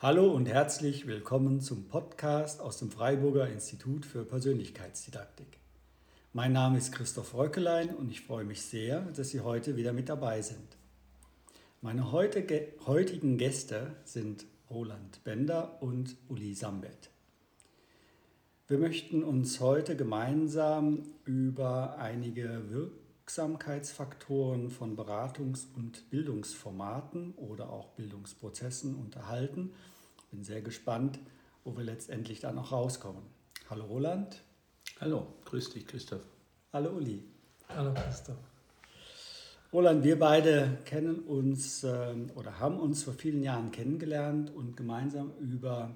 Hallo und herzlich willkommen zum Podcast aus dem Freiburger Institut für Persönlichkeitsdidaktik. Mein Name ist Christoph Röckelein und ich freue mich sehr, dass Sie heute wieder mit dabei sind. Meine heutigen Gäste sind Roland Bender und Uli Sambet. Wir möchten uns heute gemeinsam über einige Wirksamkeitsfaktoren von Beratungs- und Bildungsformaten oder auch Bildungsprozessen unterhalten. Bin sehr gespannt, wo wir letztendlich dann auch rauskommen. Hallo Roland. Hallo, grüß dich Christoph. Hallo Uli. Hallo Christoph. Roland, wir beide kennen uns ähm, oder haben uns vor vielen Jahren kennengelernt und gemeinsam über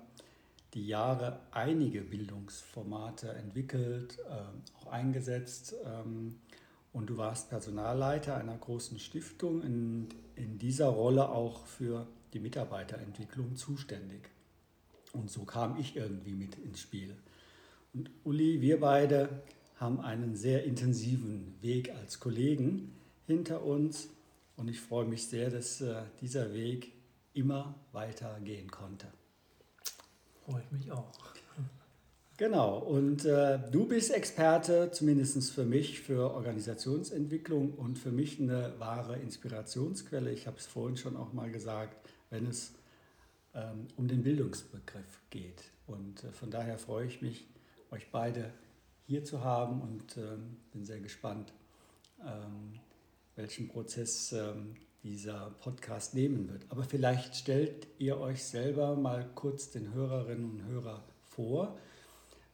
die Jahre einige Bildungsformate entwickelt, ähm, auch eingesetzt. Und du warst Personalleiter einer großen Stiftung, in, in dieser Rolle auch für die Mitarbeiterentwicklung zuständig. Und so kam ich irgendwie mit ins Spiel. Und Uli, wir beide haben einen sehr intensiven Weg als Kollegen hinter uns und ich freue mich sehr, dass äh, dieser Weg immer weiter gehen konnte. Freue ich mich auch. Genau, und äh, du bist Experte, zumindest für mich, für Organisationsentwicklung und für mich eine wahre Inspirationsquelle. Ich habe es vorhin schon auch mal gesagt, wenn es ähm, um den Bildungsbegriff geht. Und äh, von daher freue ich mich, euch beide hier zu haben und ähm, bin sehr gespannt, ähm, welchen Prozess ähm, dieser Podcast nehmen wird. Aber vielleicht stellt ihr euch selber mal kurz den Hörerinnen und Hörern vor,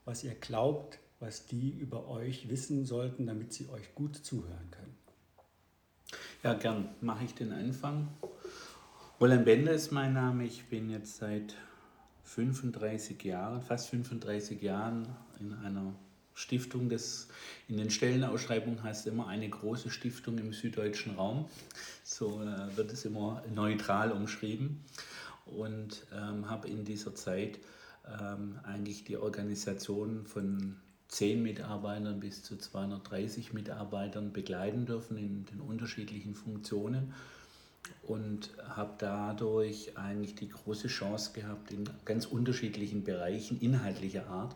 was ihr glaubt, was die über euch wissen sollten, damit sie euch gut zuhören können. Ja, gern mache ich den Anfang. Roland Bender ist mein Name. Ich bin jetzt seit 35 Jahren, fast 35 Jahren in einer Stiftung. Das in den Stellenausschreibungen heißt immer eine große Stiftung im süddeutschen Raum. So äh, wird es immer neutral umschrieben. Und ähm, habe in dieser Zeit ähm, eigentlich die Organisation von 10 Mitarbeitern bis zu 230 Mitarbeitern begleiten dürfen in den unterschiedlichen Funktionen und habe dadurch eigentlich die große Chance gehabt, in ganz unterschiedlichen Bereichen inhaltlicher Art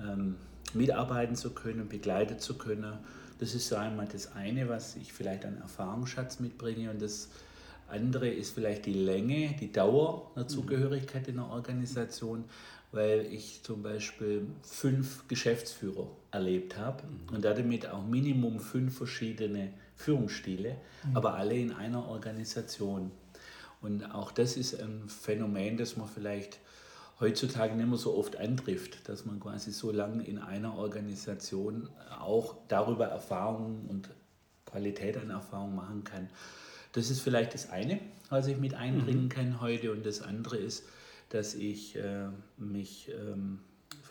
ähm, mitarbeiten zu können, begleiten zu können. Das ist so einmal das eine, was ich vielleicht an Erfahrungsschatz mitbringe und das andere ist vielleicht die Länge, die Dauer der mhm. Zugehörigkeit in der Organisation, weil ich zum Beispiel fünf Geschäftsführer erlebt habe mhm. und damit auch Minimum fünf verschiedene Führungsstile, mhm. aber alle in einer Organisation. Und auch das ist ein Phänomen, das man vielleicht heutzutage nicht mehr so oft antrifft, dass man quasi so lange in einer Organisation auch darüber Erfahrungen und Qualität an Erfahrung machen kann. Das ist vielleicht das eine, was ich mit einbringen mhm. kann heute. Und das andere ist, dass ich äh, mich ähm,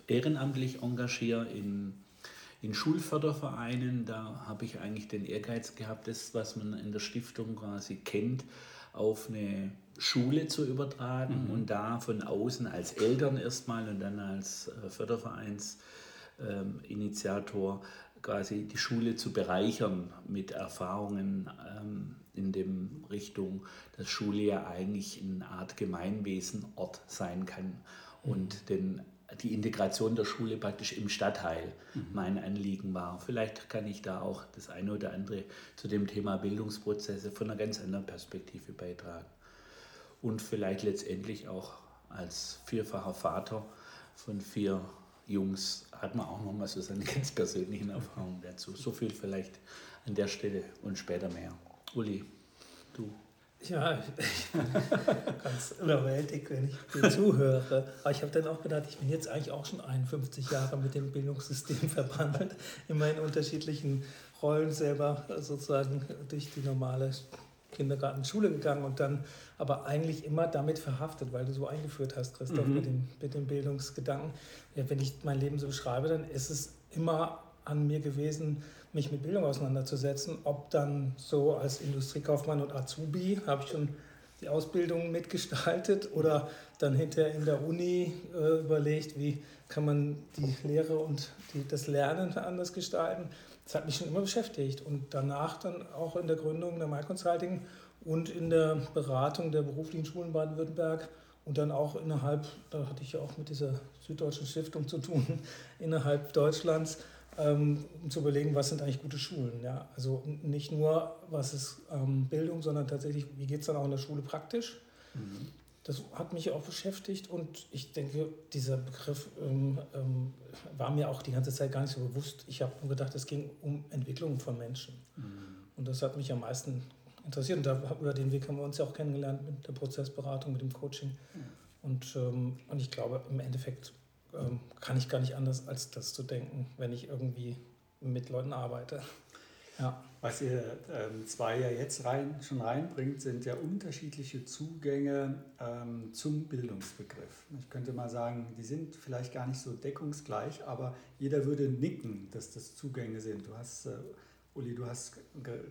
ehrenamtlich engagiere in, in Schulfördervereinen. Da habe ich eigentlich den Ehrgeiz gehabt, das, was man in der Stiftung quasi kennt, auf eine Schule zu übertragen mhm. und da von außen als Eltern erstmal und dann als äh, Fördervereinsinitiator ähm, quasi die Schule zu bereichern mit Erfahrungen ähm, in dem Richtung, dass Schule ja eigentlich eine Art Gemeinwesenort sein kann und mhm. den, die Integration der Schule praktisch im Stadtteil mhm. mein Anliegen war. Vielleicht kann ich da auch das eine oder andere zu dem Thema Bildungsprozesse von einer ganz anderen Perspektive beitragen. Und vielleicht letztendlich auch als vierfacher Vater von vier Jungs hat man auch nochmal so seine ganz persönlichen Erfahrungen dazu. So viel vielleicht an der Stelle und später mehr. Uli, du. Ja, ich bin ganz überwältigt, wenn ich dir zuhöre. Aber ich habe dann auch gedacht, ich bin jetzt eigentlich auch schon 51 Jahre mit dem Bildungssystem verbandelt, in meinen unterschiedlichen Rollen selber sozusagen durch die normale Kindergarten, Schule gegangen und dann aber eigentlich immer damit verhaftet, weil du so eingeführt hast, Christoph, mhm. mit, dem, mit dem Bildungsgedanken. Ja, wenn ich mein Leben so beschreibe, dann ist es immer an mir gewesen, mich mit Bildung auseinanderzusetzen. Ob dann so als Industriekaufmann und Azubi habe ich schon die Ausbildung mitgestaltet oder dann hinterher in der Uni äh, überlegt, wie kann man die Lehre und die, das Lernen anders gestalten. Das hat mich schon immer beschäftigt und danach dann auch in der Gründung der My Consulting und in der Beratung der beruflichen Schulen Baden-Württemberg und dann auch innerhalb, da hatte ich ja auch mit dieser Süddeutschen Stiftung zu tun, innerhalb Deutschlands, ähm, um zu überlegen, was sind eigentlich gute Schulen. Ja? Also nicht nur, was ist ähm, Bildung, sondern tatsächlich, wie geht es dann auch in der Schule praktisch. Mhm. Das hat mich auch beschäftigt und ich denke, dieser Begriff ähm, ähm, war mir auch die ganze Zeit gar nicht so bewusst. Ich habe nur gedacht, es ging um Entwicklung von Menschen. Mhm. Und das hat mich am meisten interessiert. Und da, über den Weg haben wir uns ja auch kennengelernt mit der Prozessberatung, mit dem Coaching. Mhm. Und, ähm, und ich glaube, im Endeffekt ähm, kann ich gar nicht anders, als das zu denken, wenn ich irgendwie mit Leuten arbeite. Ja. Was ihr ähm, zwei ja jetzt rein, schon reinbringt, sind ja unterschiedliche Zugänge ähm, zum Bildungsbegriff. Ich könnte mal sagen, die sind vielleicht gar nicht so deckungsgleich, aber jeder würde nicken, dass das Zugänge sind. Du hast, äh, Uli, du hast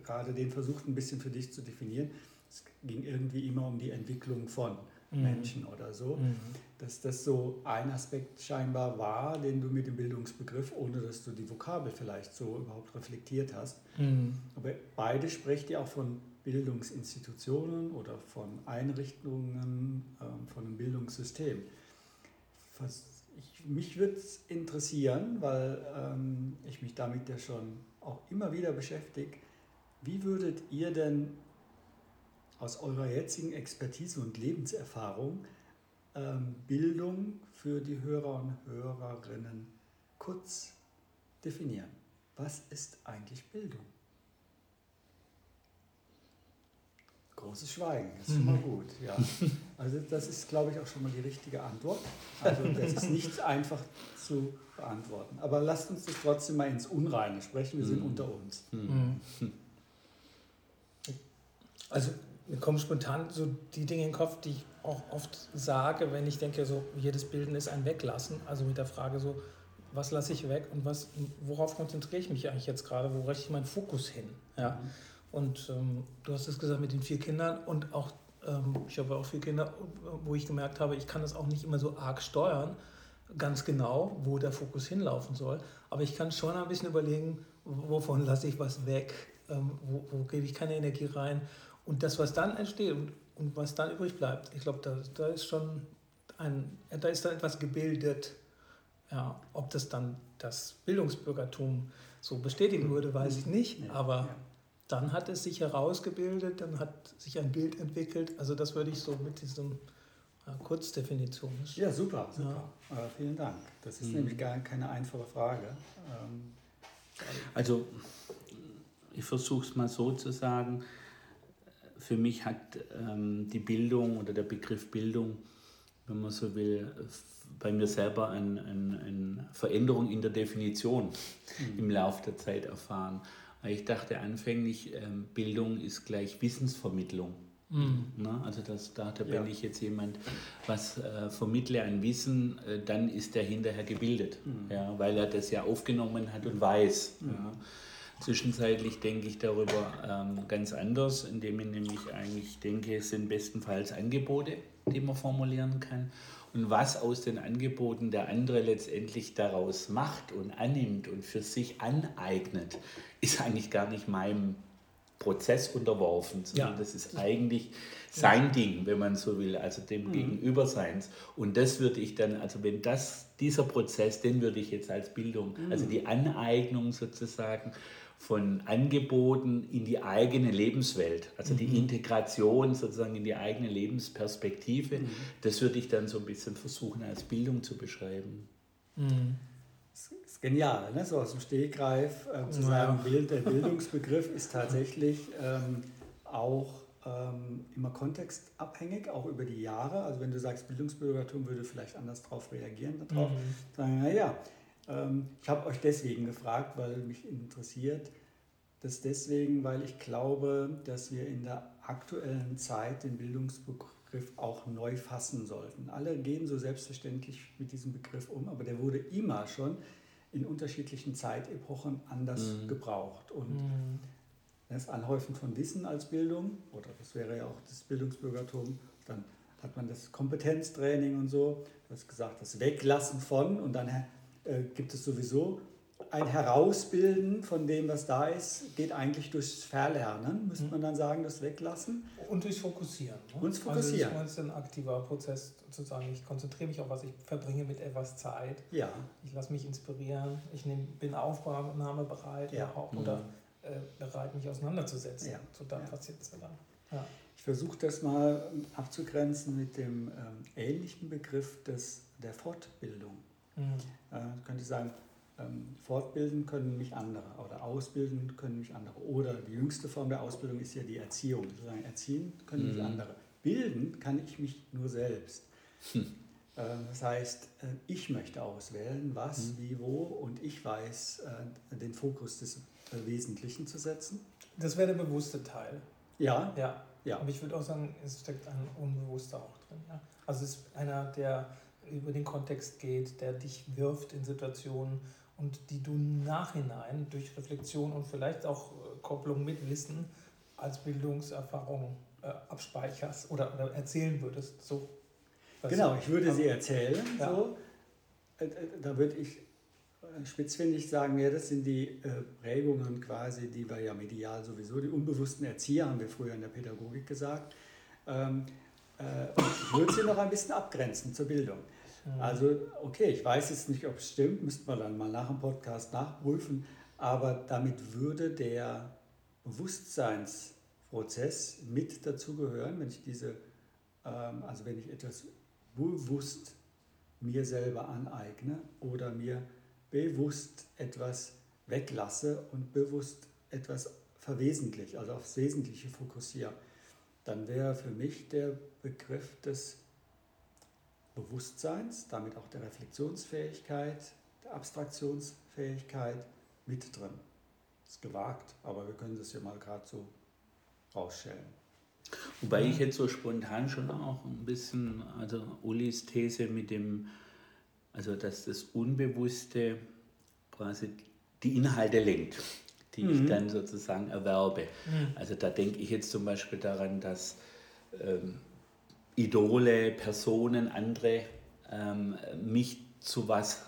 gerade den versucht, ein bisschen für dich zu definieren. Es ging irgendwie immer um die Entwicklung von mhm. Menschen oder so. Mhm. Dass das so ein Aspekt scheinbar war, den du mit dem Bildungsbegriff, ohne dass du die Vokabel vielleicht so überhaupt reflektiert hast. Mhm. Aber beide sprecht ja auch von Bildungsinstitutionen oder von Einrichtungen, ähm, von einem Bildungssystem. Ich, mich würde es interessieren, weil ähm, ich mich damit ja schon auch immer wieder beschäftige. Wie würdet ihr denn aus eurer jetzigen Expertise und Lebenserfahrung ähm, Bildung für die Hörer und Hörerinnen kurz definieren. Was ist eigentlich Bildung? Großes Schweigen, ist schon mal mhm. gut. Ja. Also das ist, glaube ich, auch schon mal die richtige Antwort. Also das ist nicht einfach zu beantworten. Aber lasst uns das trotzdem mal ins Unreine sprechen. Wir sind mhm. unter uns. Mhm. Also mir kommen spontan so die Dinge in den Kopf, die ich auch oft sage, wenn ich denke, so jedes Bilden ist ein Weglassen. Also mit der Frage so, was lasse ich weg und was, worauf konzentriere ich mich eigentlich jetzt gerade, wo richte ich meinen Fokus hin? Ja? Und ähm, du hast es gesagt mit den vier Kindern und auch, ähm, ich habe auch vier Kinder, wo ich gemerkt habe, ich kann das auch nicht immer so arg steuern, ganz genau, wo der Fokus hinlaufen soll. Aber ich kann schon ein bisschen überlegen, wovon lasse ich was weg, ähm, wo, wo gebe ich keine Energie rein und das, was dann entsteht und, und was dann übrig bleibt, ich glaube, da, da ist schon ein, da ist dann etwas gebildet. Ja, ob das dann das Bildungsbürgertum so bestätigen würde, weiß ich nicht. Aber dann hat es sich herausgebildet, dann hat sich ein Bild entwickelt. Also das würde ich so mit diesem ja, Kurzdefinition. Ja, super, super. Ja. Äh, vielen Dank. Das ist mhm. nämlich gar keine einfache Frage. Ähm, also ich versuche es mal so zu sagen für mich hat ähm, die Bildung oder der Begriff Bildung, wenn man so will, bei mir selber eine ein, ein Veränderung in der Definition mhm. im Laufe der Zeit erfahren. Ich dachte anfänglich, ähm, Bildung ist gleich Wissensvermittlung. Mhm. Na, also das, da, da ja. bin ich jetzt jemand, was äh, vermittle ein Wissen, äh, dann ist er hinterher gebildet, mhm. ja, weil er das ja aufgenommen hat und weiß. Mhm. Ja. Zwischenzeitlich denke ich darüber ähm, ganz anders, indem ich nämlich eigentlich denke, es sind bestenfalls Angebote, die man formulieren kann. Und was aus den Angeboten der andere letztendlich daraus macht und annimmt und für sich aneignet, ist eigentlich gar nicht meinem Prozess unterworfen, sondern ja. das ist eigentlich sein ja. Ding, wenn man so will, also dem mhm. Gegenüberseins. Und das würde ich dann, also wenn das, dieser Prozess, den würde ich jetzt als Bildung, mhm. also die Aneignung sozusagen von Angeboten in die eigene Lebenswelt, also mhm. die Integration sozusagen in die eigene Lebensperspektive, mhm. das würde ich dann so ein bisschen versuchen als Bildung zu beschreiben. Mhm. Das ist genial, ne? so aus dem Stegreif äh, zu ja. sagen, Bild, der Bildungsbegriff ist tatsächlich ähm, auch ähm, immer kontextabhängig, auch über die Jahre. Also wenn du sagst, Bildungsbürgertum würde vielleicht anders darauf reagieren, darauf mhm. sagen, naja, ich habe euch deswegen gefragt, weil mich interessiert, das deswegen, weil ich glaube, dass wir in der aktuellen Zeit den Bildungsbegriff auch neu fassen sollten. Alle gehen so selbstverständlich mit diesem Begriff um, aber der wurde immer schon in unterschiedlichen Zeitepochen anders mhm. gebraucht. Und mhm. das Anhäufen von Wissen als Bildung, oder das wäre ja auch das Bildungsbürgertum, dann hat man das Kompetenztraining und so, du hast gesagt, das Weglassen von und dann äh, gibt es sowieso ein Herausbilden von dem, was da ist, geht eigentlich durchs Verlernen, müsste man dann sagen, das Weglassen. Und durchs Fokussieren. Ne? Und Fokussieren. Also das ist ein aktiver Prozess, sozusagen. Ich konzentriere mich auf was, ich verbringe mit etwas Zeit. Ja. Ich lasse mich inspirieren, ich nehm, bin aufnahmebereit ja. auch, oder äh, bereit, mich auseinanderzusetzen. Ja. So dann ja. passiert es dann. Ja. Ich versuche das mal abzugrenzen mit dem ähm, ähnlichen Begriff des, der Fortbildung. Mhm. Äh, könnte ich sagen, ähm, fortbilden können mich andere oder ausbilden können mich andere. Oder die jüngste Form der Ausbildung ist ja die Erziehung. Sozusagen erziehen können mich mhm. andere. Bilden kann ich mich nur selbst. Hm. Äh, das heißt, äh, ich möchte auswählen, was, mhm. wie, wo und ich weiß, äh, den Fokus des Wesentlichen zu setzen. Das wäre der bewusste Teil. Ja. Ja. ja. Aber ich würde auch sagen, es steckt ein Unbewusster auch drin. Ja? Also es ist einer, der über den Kontext geht, der dich wirft in Situationen, und die du nachhinein durch Reflexion und vielleicht auch äh, Kopplung mit Wissen als Bildungserfahrung äh, abspeicherst oder, oder, erzählen würdest. So, genau, ich würde sie erzählen. Ja. So. Äh, äh, da würde ich spitzfindig sagen, ja, das sind die Prägungen quasi, die wir ja medial sowieso, die unbewussten Erzieher, haben wir früher in der Pädagogik gesagt. Ähm, ich würde sie noch ein bisschen abgrenzen zur Bildung. Mhm. Also, okay, ich weiß jetzt nicht, ob es stimmt, müsste man dann mal nach dem Podcast nachprüfen, aber damit würde der Bewusstseinsprozess mit dazugehören, wenn ich diese, ähm, also wenn ich etwas bewusst mir selber aneigne oder mir bewusst etwas weglasse und bewusst etwas verwesentliche, also aufs Wesentliche fokussiere, dann wäre für mich der Begriff des Bewusstseins, damit auch der Reflexionsfähigkeit, der Abstraktionsfähigkeit mit drin. Das ist gewagt, aber wir können das ja mal gerade so rausstellen. Wobei ich jetzt so spontan schon auch ein bisschen, also Ulis These mit dem, also dass das Unbewusste quasi die Inhalte lenkt, die mhm. ich dann sozusagen erwerbe. Mhm. Also da denke ich jetzt zum Beispiel daran, dass ähm, Idole, Personen, andere ähm, mich zu was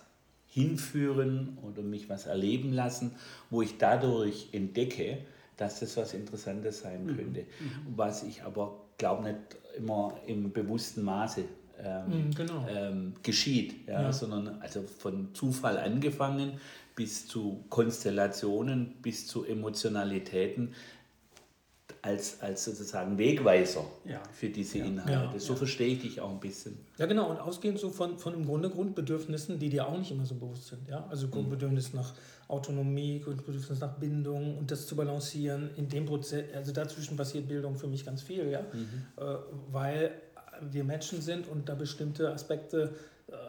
hinführen oder mich was erleben lassen, wo ich dadurch entdecke, dass das was Interessantes sein mhm. könnte. Mhm. Was ich aber glaube nicht immer im bewussten Maße ähm, mhm, genau. ähm, geschieht, ja, ja, sondern also von Zufall angefangen bis zu Konstellationen, bis zu Emotionalitäten, als, als sozusagen Wegweiser ja. für diese Inhalte. Ja, so ja. verstehe ich dich auch ein bisschen. Ja, genau. Und ausgehend so von, von im Grunde Grundbedürfnissen, die dir auch nicht immer so bewusst sind. Ja? Also mhm. Grundbedürfnis mhm. nach Autonomie, Grundbedürfnis nach Bindung und das zu balancieren. In dem Prozess, also dazwischen passiert Bildung für mich ganz viel, ja? Mhm. Äh, weil wir Menschen sind und da bestimmte Aspekte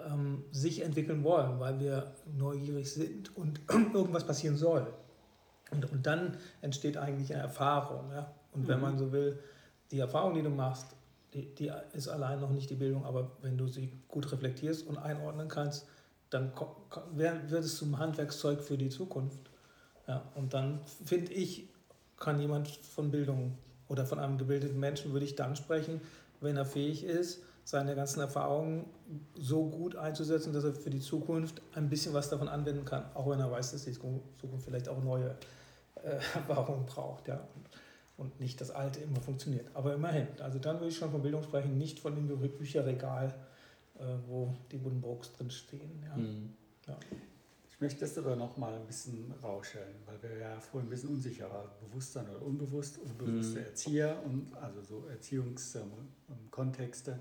ähm, sich entwickeln wollen, weil wir neugierig sind und irgendwas passieren soll. Und, und dann entsteht eigentlich eine Erfahrung. Ja? Und wenn mhm. man so will, die Erfahrung, die du machst, die, die ist allein noch nicht die Bildung, aber wenn du sie gut reflektierst und einordnen kannst, dann wird es zum Handwerkszeug für die Zukunft. Ja, und dann finde ich, kann jemand von Bildung oder von einem gebildeten Menschen, würde ich dann sprechen, wenn er fähig ist, seine ganzen Erfahrungen so gut einzusetzen, dass er für die Zukunft ein bisschen was davon anwenden kann, auch wenn er weiß, dass die Zukunft vielleicht auch neue äh, Erfahrungen braucht. Ja und nicht das Alte immer funktioniert. Aber immerhin, also dann würde ich schon von Bildung sprechen, nicht von dem Bücherregal, äh, wo die Buddenbrooks drin stehen. Ja. Mhm. Ja. Ich möchte das aber noch mal ein bisschen rausstellen, weil wir ja vorhin ein bisschen unsicher waren, Bewusstsein oder unbewusst, unbewusste mhm. Erzieher und also so Erziehungskontexte.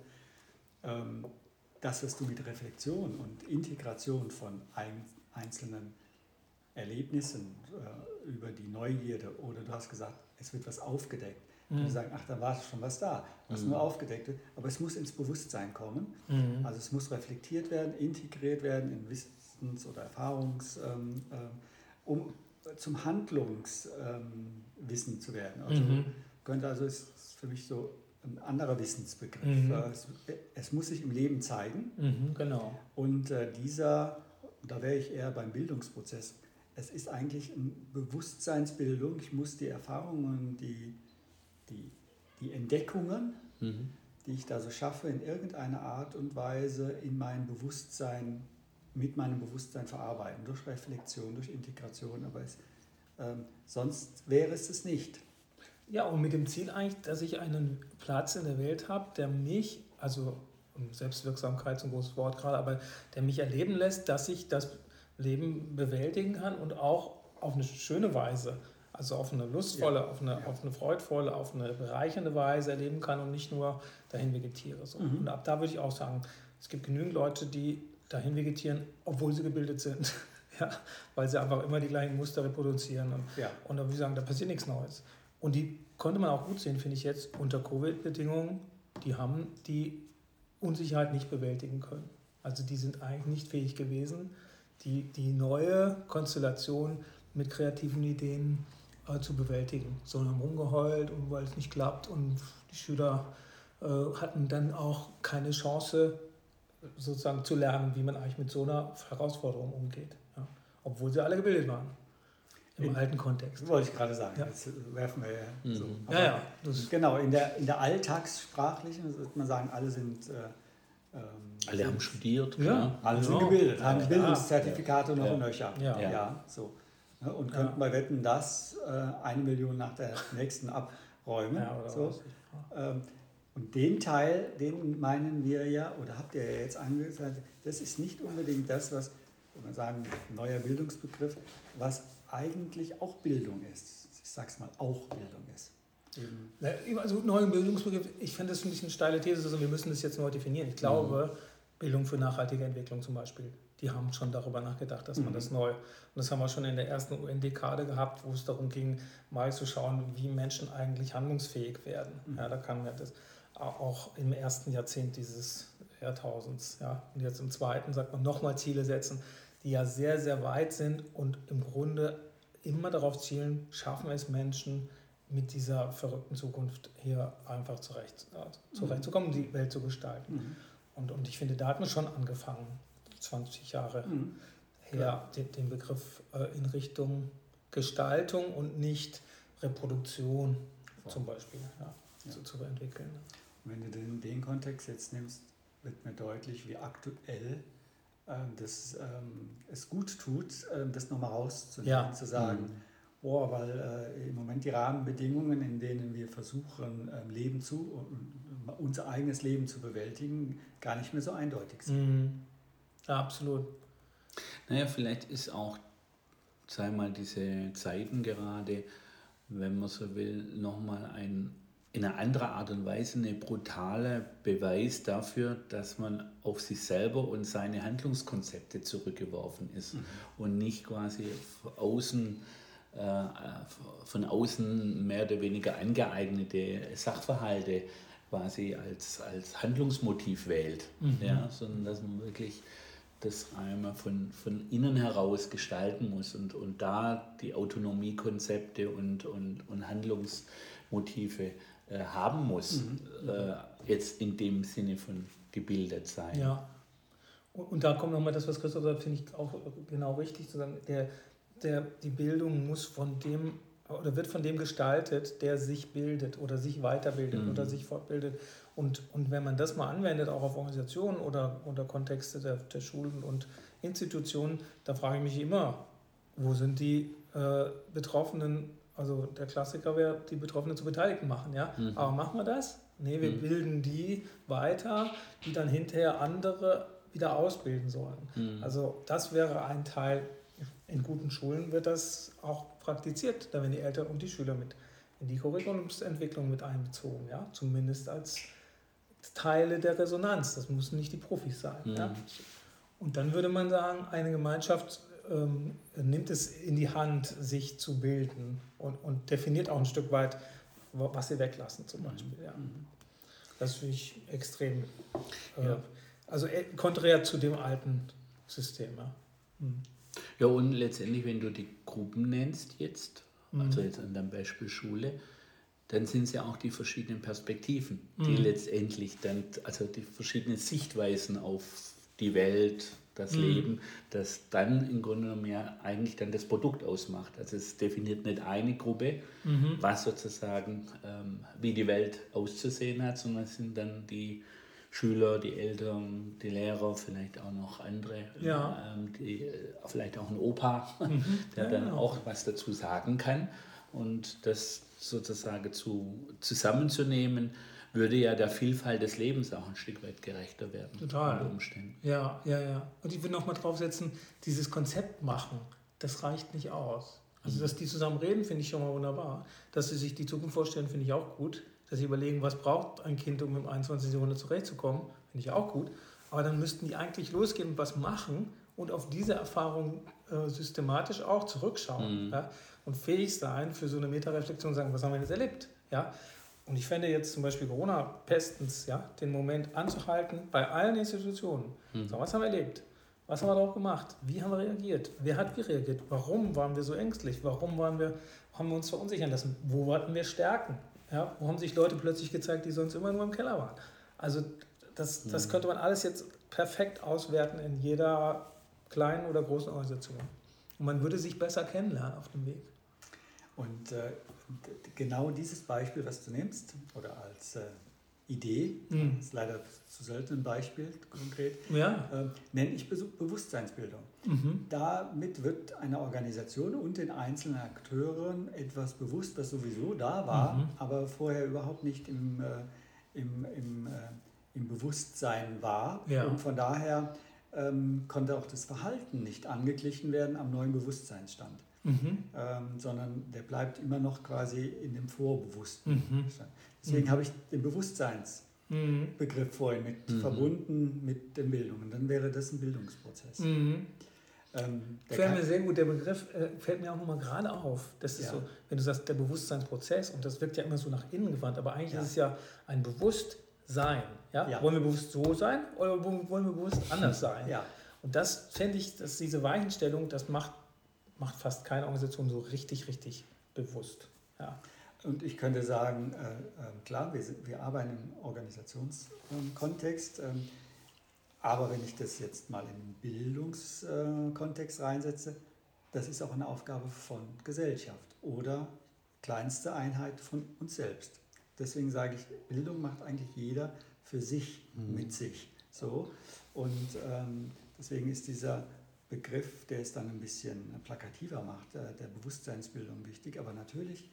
Ähm, das, was du mit Reflexion und Integration von einzelnen Erlebnissen äh, über die Neugierde oder du hast gesagt, es wird was aufgedeckt. Mhm. Und sagen, ach, da war schon was da, was mhm. nur aufgedeckt wird. Aber es muss ins Bewusstsein kommen. Mhm. Also es muss reflektiert werden, integriert werden in Wissens- oder Erfahrungs, ähm, äh, um zum Handlungswissen ähm, zu werden. Also mhm. könnte also ist für mich so ein anderer Wissensbegriff. Mhm. Es, es, muss sich im Leben zeigen. Mhm, genau. Und äh, dieser, da wäre ich eher beim Bildungsprozess, es ist eigentlich eine Bewusstseinsbildung. Ich muss die Erfahrungen, die, die, die Entdeckungen, mhm. die ich da so schaffe, in irgendeiner Art und Weise in mein Bewusstsein mit meinem Bewusstsein verarbeiten, durch Reflexion, durch Integration, aber es, ähm, sonst wäre es es nicht. Ja, und mit dem Ziel eigentlich, dass ich einen Platz in der Welt habe, der mich, also Selbstwirksamkeit ist ein großes Wort gerade, aber der mich erleben lässt, dass ich das Leben bewältigen kann und auch auf eine schöne Weise, also auf eine lustvolle, ja. auf, eine, ja. auf eine freudvolle, auf eine bereichernde Weise erleben kann und nicht nur dahin vegetiere. So. Mhm. Und ab da würde ich auch sagen, es gibt genügend Leute, die dahin vegetieren, obwohl sie gebildet sind. ja, weil sie einfach immer die gleichen Muster reproduzieren. Und, ja. und da würde ich sagen, da passiert nichts Neues. Und die konnte man auch gut sehen, finde ich jetzt, unter Covid-Bedingungen, die haben die Unsicherheit nicht bewältigen können. Also die sind eigentlich nicht fähig gewesen, die, die neue Konstellation mit kreativen Ideen äh, zu bewältigen, sondern rumgeheult und weil es nicht klappt und die Schüler äh, hatten dann auch keine Chance sozusagen zu lernen, wie man eigentlich mit so einer Herausforderung umgeht, ja. obwohl sie alle gebildet waren. Im in, alten Kontext. Wollte ich gerade sagen. Ja. Jetzt werfen wir ja mhm. so. ja, ja. Genau, in der, in der alltagssprachlichen würde man sagen, alle sind. Äh, alle haben studiert, ja. alle sind gebildet, haben Bildungszertifikate noch und nöcher. Ja. Ja. so. Und könnten bei Wetten das äh, eine Million nach der nächsten abräumen. Ja, oder so. Ähm, und den Teil, den meinen wir ja, oder habt ihr ja jetzt angesagt, das ist nicht unbedingt das, was, wenn man sagen, neuer Bildungsbegriff, was eigentlich auch Bildung ist. Ich sag's mal, auch Bildung ist. Also neuen Bildungsbegriff, ich finde das ein bisschen eine steile These, also wir müssen das jetzt neu definieren. Ich glaube, mhm. Bildung für nachhaltige Entwicklung zum Beispiel, die haben schon darüber nachgedacht, dass man mhm. das neu, und das haben wir schon in der ersten UN-Dekade gehabt, wo es darum ging, mal zu schauen, wie Menschen eigentlich handlungsfähig werden. Mhm. Ja, da kann man das auch im ersten Jahrzehnt dieses Jahrtausends. Ja. Und jetzt im zweiten sagt man nochmal Ziele setzen, die ja sehr, sehr weit sind und im Grunde immer darauf zielen, schaffen wir es Menschen mit dieser verrückten Zukunft hier einfach zurecht, äh, zurechtzukommen, mhm. die Welt zu gestalten. Mhm. Und, und ich finde, da hat man schon angefangen, 20 Jahre mhm. her, den, den, Begriff äh, in Richtung Gestaltung und nicht Reproduktion Voll. zum Beispiel ja, ja. So, zu entwickeln. Wenn du den, den Kontext jetzt nimmst, wird mir deutlich, wie aktuell ähm, das ähm, es gut tut, ähm, das nochmal rauszunehmen, ja. zu sagen, mhm. Boah, weil äh, im Moment die Rahmenbedingungen, in denen wir versuchen, ähm, Leben zu, unser eigenes Leben zu bewältigen, gar nicht mehr so eindeutig sind. Mhm. Ja, absolut. Naja, vielleicht ist auch, sei mal, diese Zeiten gerade, wenn man so will, nochmal ein in einer anderen Art und Weise eine brutale Beweis dafür, dass man auf sich selber und seine Handlungskonzepte zurückgeworfen ist mhm. und nicht quasi von außen, von außen mehr oder weniger angeeignete Sachverhalte quasi als, als Handlungsmotiv wählt, mhm. ja, sondern dass man wirklich das einmal von, von innen heraus gestalten muss und, und da die Autonomiekonzepte und, und, und Handlungsmotive äh, haben muss, mhm. äh, jetzt in dem Sinne von gebildet sein. Ja. Und, und da kommt nochmal das, was Christoph sagt, finde ich auch genau richtig zu sagen. Der, der, die Bildung muss von dem oder wird von dem gestaltet, der sich bildet oder sich weiterbildet mhm. oder sich fortbildet. Und, und wenn man das mal anwendet, auch auf Organisationen oder unter Kontexte der, der Schulen und Institutionen, da frage ich mich immer, wo sind die äh, Betroffenen also der Klassiker wäre, die Betroffenen zu Beteiligten machen, ja. Mhm. Aber machen wir das? Nee, wir mhm. bilden die weiter, die dann hinterher andere wieder ausbilden sollen. Mhm. Also das wäre ein Teil. In guten Schulen wird das auch praktiziert. Da werden die Eltern und die Schüler mit in die Curriculumsentwicklung mit einbezogen, ja. Zumindest als Teile der Resonanz. Das müssen nicht die Profis sein. Ja? Mhm. Und dann würde man sagen, eine Gemeinschaft ähm, nimmt es in die Hand, sich zu bilden und, und definiert auch ein Stück weit, was sie weglassen zum Beispiel. Ja. Mhm. Das finde ich extrem, äh, ja. also äh, konträr zu dem alten System. Ja. Mhm. Ja, und letztendlich, wenn du die Gruppen nennst jetzt, mhm. also jetzt an deinem Beispiel Schule, dann sind es ja auch die verschiedenen Perspektiven, die mhm. letztendlich dann, also die verschiedenen Sichtweisen auf die Welt, das mhm. Leben, das dann im Grunde genommen ja eigentlich dann das Produkt ausmacht. Also es definiert nicht eine Gruppe, mhm. was sozusagen, ähm, wie die Welt auszusehen hat, sondern es sind dann die Schüler, die Eltern, die Lehrer, vielleicht auch noch andere, Ja. ähm, die, äh, vielleicht auch ein Opa, Mhm. der Ja, dann genau. auch was dazu sagen kann. Und das sozusagen zu, zusammenzunehmen, würde ja der Vielfalt des Lebens auch ein Stück weit gerechter werden. Total. Unter Umständen. Ja, ja, ja. Und ich will noch mal draufsetzen, dieses Konzept machen, das reicht nicht aus. Also, dass die zusammen reden, finde ich schon mal wunderbar. Dass sie sich die Zukunft vorstellen, finde ich auch gut. Dass sie überlegen, was braucht ein Kind, um im 21. Jahrhundert zurechtzukommen, finde ich auch gut. Aber dann müssten die eigentlich losgehen und was machen und auf diese Erfahrung äh, systematisch auch zurückschauen. Ja? Und fähig sein, für so eine Metareflexion zu sagen, was haben wir jetzt erlebt? Ja? Und ich fände jetzt zum Beispiel Corona bestens, ja, den Moment anzuhalten bei allen Institutionen. So, was haben wir erlebt? Was haben wir darauf gemacht? Wie haben wir reagiert? Wer hat wie reagiert? Warum waren wir so ängstlich? Warum waren wir, haben wir uns verunsichern lassen? Wo hatten wir Stärken? Ja, wo haben sich Leute plötzlich gezeigt, die sonst immer nur im Keller waren? Also das, das könnte man alles jetzt perfekt auswerten in jeder kleinen oder großen Organisation. Und man würde sich besser kennenlernen auf dem Weg. Und äh, genau dieses Beispiel, was du nimmst, oder als äh, Idee, Mhm. ist leider zu selten ein Beispiel konkret, Ja. äh, nenne ich Bewusstseinsbildung. Mhm. Damit wird einer Organisation und den einzelnen Akteuren etwas bewusst, was sowieso da war, Mhm. aber vorher überhaupt nicht im, äh, im, im, äh, im Bewusstsein war. Ja. Und von daher ähm, konnte auch das Verhalten nicht angeglichen werden am neuen Bewusstseinsstand, Mhm. ähm, sondern der bleibt immer noch quasi in dem Vorbewussten. Mhm. Deswegen Mhm. habe ich den Bewusstseinsbegriff Mhm. vorhin mit Mhm. verbunden mit den Bildungen. Dann wäre das ein Bildungsprozess. Mhm. Ähm, Fällt mir sehr gut, der Begriff äh, fällt mir auch nochmal gerade auf. Das ist Ja. so, wenn du sagst, der Bewusstseinsprozess, und das wirkt ja immer so nach innen gewandt, aber eigentlich Ja. ist es ja ein Bewusstsein. Ja? Ja. Wollen wir bewusst so sein oder wollen wollen wir bewusst anders sein? Ja, Und das fände ich, dass diese Weichenstellung, das macht, macht fast keine Organisation so richtig, richtig bewusst. Ja. und ich könnte sagen, äh, äh, klar, wir, wir arbeiten im Organisationskontext, ähm, aber wenn ich das jetzt mal in den Bildungskontext reinsetze, das ist auch eine Aufgabe von Gesellschaft oder kleinste Einheit von uns selbst. Deswegen sage ich, Bildung macht eigentlich jeder für sich, mit sich. So. Und ähm, deswegen ist dieser Begriff, der es dann ein bisschen plakativer macht, äh, der Bewusstseinsbildung wichtig. Aber natürlich,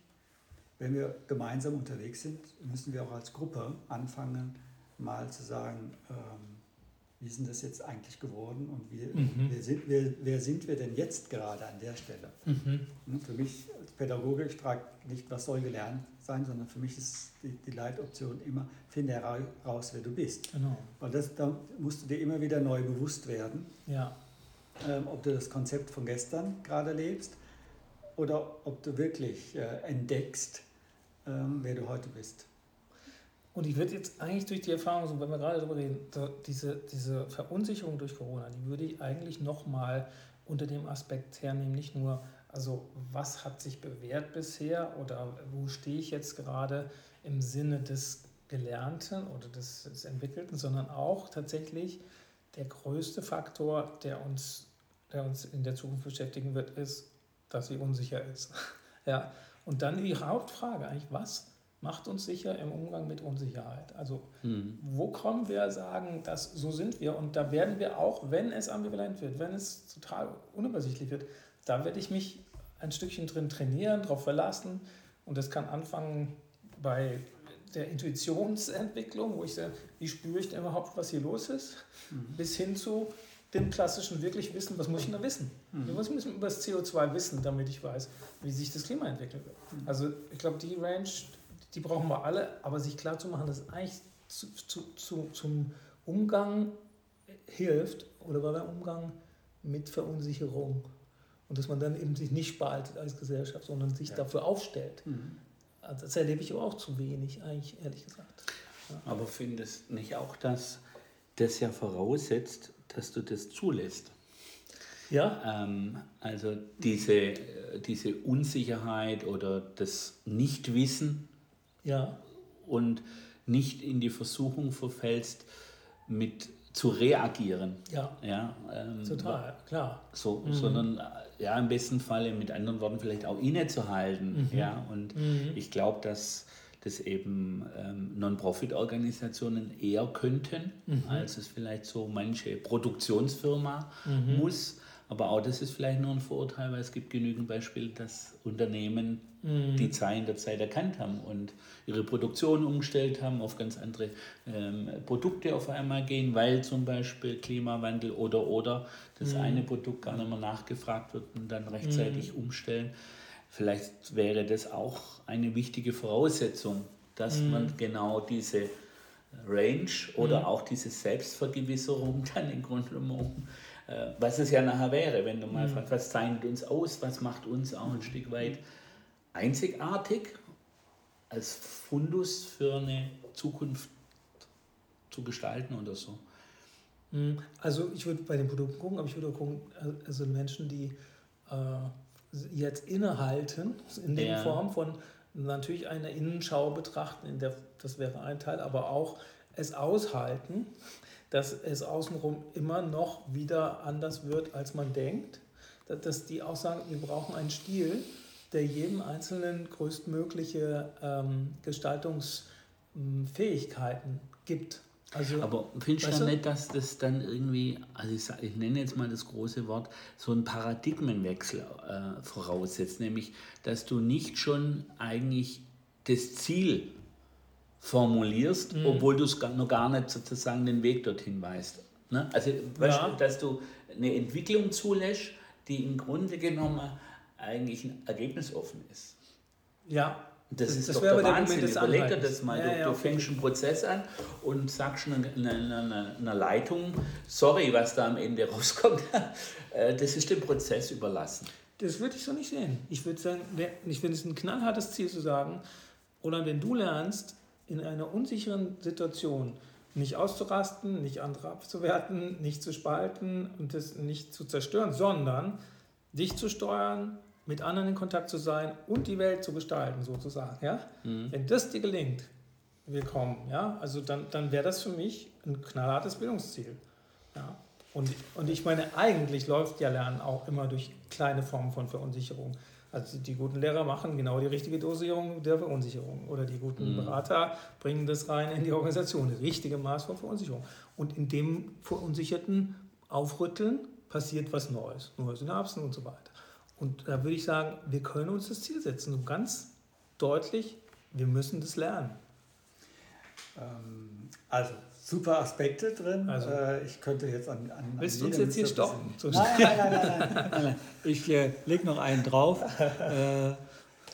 wenn wir gemeinsam unterwegs sind, müssen wir auch als Gruppe anfangen, mal zu sagen, ähm, wie ist denn das jetzt eigentlich geworden und wie, Mhm. wer, sind wir, wer sind wir denn jetzt gerade an der Stelle? Mhm. Ne, Für mich als Pädagoge, ich frage nicht, was soll gelernt sein, sondern für mich ist die, die Leitoption immer, finde heraus, wer du bist. Genau. Weil das, da musst du dir immer wieder neu bewusst werden, Ja. Ähm, ob du das Konzept von gestern gerade lebst oder ob du wirklich äh, entdeckst, ähm, wer du heute bist. Und ich würde jetzt eigentlich durch die Erfahrung, so wenn wir gerade darüber reden, diese, diese Verunsicherung durch Corona, die würde ich eigentlich nochmal unter dem Aspekt hernehmen, nicht nur, also was hat sich bewährt bisher oder wo stehe ich jetzt gerade im Sinne des Gelernten oder des, des Entwickelten, sondern auch tatsächlich der größte Faktor, der uns, der uns in der Zukunft beschäftigen wird, ist, dass sie unsicher ist. ja. Und dann die Hauptfrage eigentlich, was macht uns sicher im Umgang mit Unsicherheit? Also Mhm. wo kommen wir sagen, dass so sind wir und da werden wir auch, wenn es ambivalent wird, wenn es total unübersichtlich wird, da werde ich mich ein Stückchen drin trainieren, darauf verlassen und das kann anfangen bei der Intuitionsentwicklung, wo ich sage, wie spüre ich denn überhaupt, was hier los ist, bis hin zu dem klassischen wirklich wissen, was muss ich denn da wissen? Ich muss ein bisschen über das CO2 wissen, damit ich weiß, wie sich das Klima entwickeln wird. Also ich glaube, die Range, die brauchen wir alle, aber sich klar zu machen, dass eigentlich zu, zu, zu, zum Umgang hilft oder bei beim Umgang mit Verunsicherung und dass man dann eben sich nicht spaltet als Gesellschaft, sondern sich Ja. dafür aufstellt. Also das erlebe ich aber auch zu wenig, eigentlich ehrlich gesagt. Aber findest nicht auch, dass das ja voraussetzt, dass du das zulässt? Ja, Ähm, also diese, diese Unsicherheit oder das Nichtwissen ja, und nicht in die Versuchung verfällst, mit zu reagieren. ja, Ja, ähm, total, klar. So, Mhm. sondern ja, im besten Falle mit anderen Worten vielleicht auch innezuhalten. Mhm. Ja, und Mhm. ich glaube, dass das eben ähm, Non-Profit-Organisationen eher könnten, mhm. als es vielleicht so manche Produktionsfirma mhm. muss. Aber auch das ist vielleicht nur ein Vorurteil, weil es gibt genügend Beispiele, dass Unternehmen mhm. die Zeichen der Zeit erkannt haben und ihre Produktion umgestellt haben, auf ganz andere ähm, Produkte auf einmal gehen, weil zum Beispiel Klimawandel oder oder das mhm. eine Produkt gar nicht mehr nachgefragt wird und dann rechtzeitig mhm. umstellen. Vielleicht wäre das auch eine wichtige Voraussetzung, dass mhm. man genau diese Range oder mhm. auch diese Selbstvergewisserung dann im Grunde genommen was es ja nachher wäre, wenn du mal mhm. fragst, was zeichnet uns aus, was macht uns auch ein Stück weit einzigartig als Fundus für eine Zukunft zu gestalten oder so. Mhm. Also ich würde bei den Produkten gucken, aber ich würde gucken, also Menschen, die äh, jetzt innehalten, in der ja. Form von natürlich einer Innenschau betrachten, in der, das wäre ein Teil, aber auch es aushalten, dass es außenrum immer noch wieder anders wird, als man denkt. Dass die auch sagen, wir brauchen einen Stil, der jedem Einzelnen größtmögliche ähm, Gestaltungsfähigkeiten gibt. Also, Aber findest du nicht, dass das dann irgendwie, also ich, sag, ich, nenne jetzt mal das große Wort, so einen Paradigmenwechsel äh, voraussetzt, nämlich, dass du nicht schon eigentlich das Ziel formulierst, mhm. obwohl du es noch gar nicht sozusagen den Weg dorthin weißt. Ne? Also, weißt ja. du, dass du eine Entwicklung zulässt, die im Grunde genommen eigentlich ein Ergebnis offen ist. Ja. Das, das ist das doch der Wahnsinn. Der Überleg dir das mal. Ja, du, ja, du fängst einen Prozess an und sagst einer eine, eine Leitung, sorry, was da am Ende rauskommt. Äh, das ist dem Prozess überlassen. Das würde ich so nicht sehen. Ich würde sagen, ich finde es ein knallhartes Ziel zu sagen, oder wenn du lernst, in einer unsicheren Situation nicht auszurasten, nicht andere abzuwerten, nicht zu spalten und das nicht zu zerstören, sondern dich zu steuern, mit anderen in Kontakt zu sein und die Welt zu gestalten, sozusagen. Ja? Mhm. Wenn das dir gelingt, willkommen. Ja? Also dann, dann wäre das für mich ein knallhartes Bildungsziel. Ja? Und, und ich meine, eigentlich läuft ja Lernen auch immer durch kleine Formen von Verunsicherung. Also die guten Lehrer machen genau die richtige Dosierung der Verunsicherung oder die guten mhm. Berater bringen das rein in die Organisation, das richtige Maß von Verunsicherung. Und in dem verunsicherten Aufrütteln passiert was Neues, neue Synapsen und so weiter. Und da würde ich sagen, wir können uns das Ziel setzen, so ganz deutlich, wir müssen das lernen. Ähm, also super Aspekte drin. Also, äh, ich könnte jetzt an. an willst du uns jetzt hier stoppen? Nein, nein, nein, nein, nein, nein, Ich äh, lege noch einen drauf. Äh,